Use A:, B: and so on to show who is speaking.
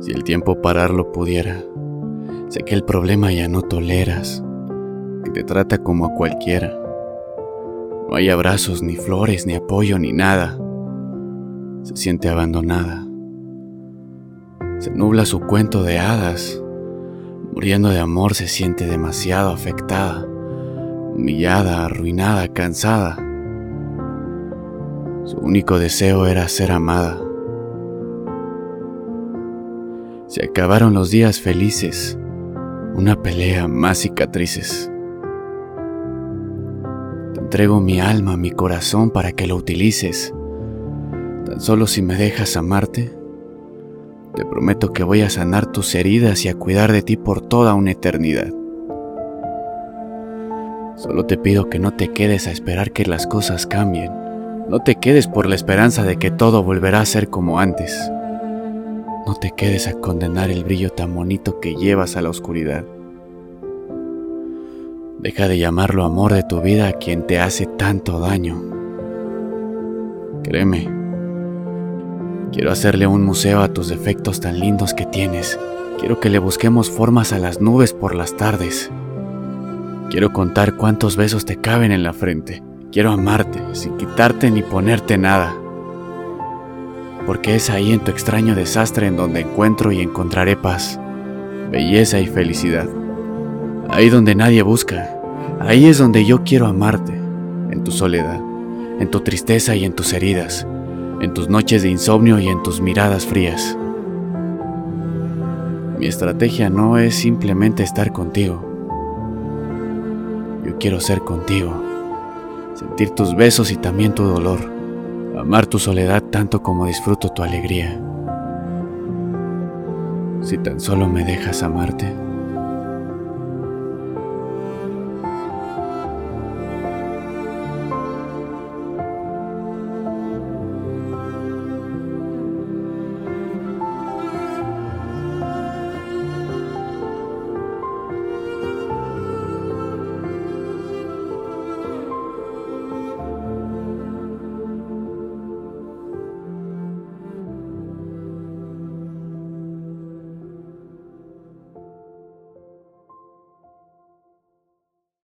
A: Si el tiempo pararlo pudiera, sé que el problema ya no toleras, que te trata como a cualquiera. No hay abrazos, ni flores, ni apoyo, ni nada. Se siente abandonada. Se nubla su cuento de hadas. Muriendo de amor se siente demasiado afectada, humillada, arruinada, cansada. Su único deseo era ser amada. Se acabaron los días felices, una pelea más cicatrices. Te entrego mi alma, mi corazón para que lo utilices. Tan solo si me dejas amarte, te prometo que voy a sanar tus heridas y a cuidar de ti por toda una eternidad. Solo te pido que no te quedes a esperar que las cosas cambien. No te quedes por la esperanza de que todo volverá a ser como antes. No te quedes a condenar el brillo tan bonito que llevas a la oscuridad. Deja de llamarlo amor de tu vida a quien te hace tanto daño. Créeme, quiero hacerle un museo a tus defectos tan lindos que tienes. Quiero que le busquemos formas a las nubes por las tardes. Quiero contar cuántos besos te caben en la frente Quiero amarte sin quitarte ni ponerte nada. Porque es ahí en tu extraño desastre en donde encuentro y encontraré paz, belleza y felicidad. Ahí donde nadie busca. Ahí es donde yo quiero amarte, en tu soledad, en tu tristeza y en tus heridas, en tus noches de insomnio y en tus miradas frías. Mi estrategia no es simplemente estar contigo. Yo quiero ser contigo sentir tus besos y también tu dolor, amar tu soledad tanto como disfruto tu alegría. Si tan solo me dejas amarte.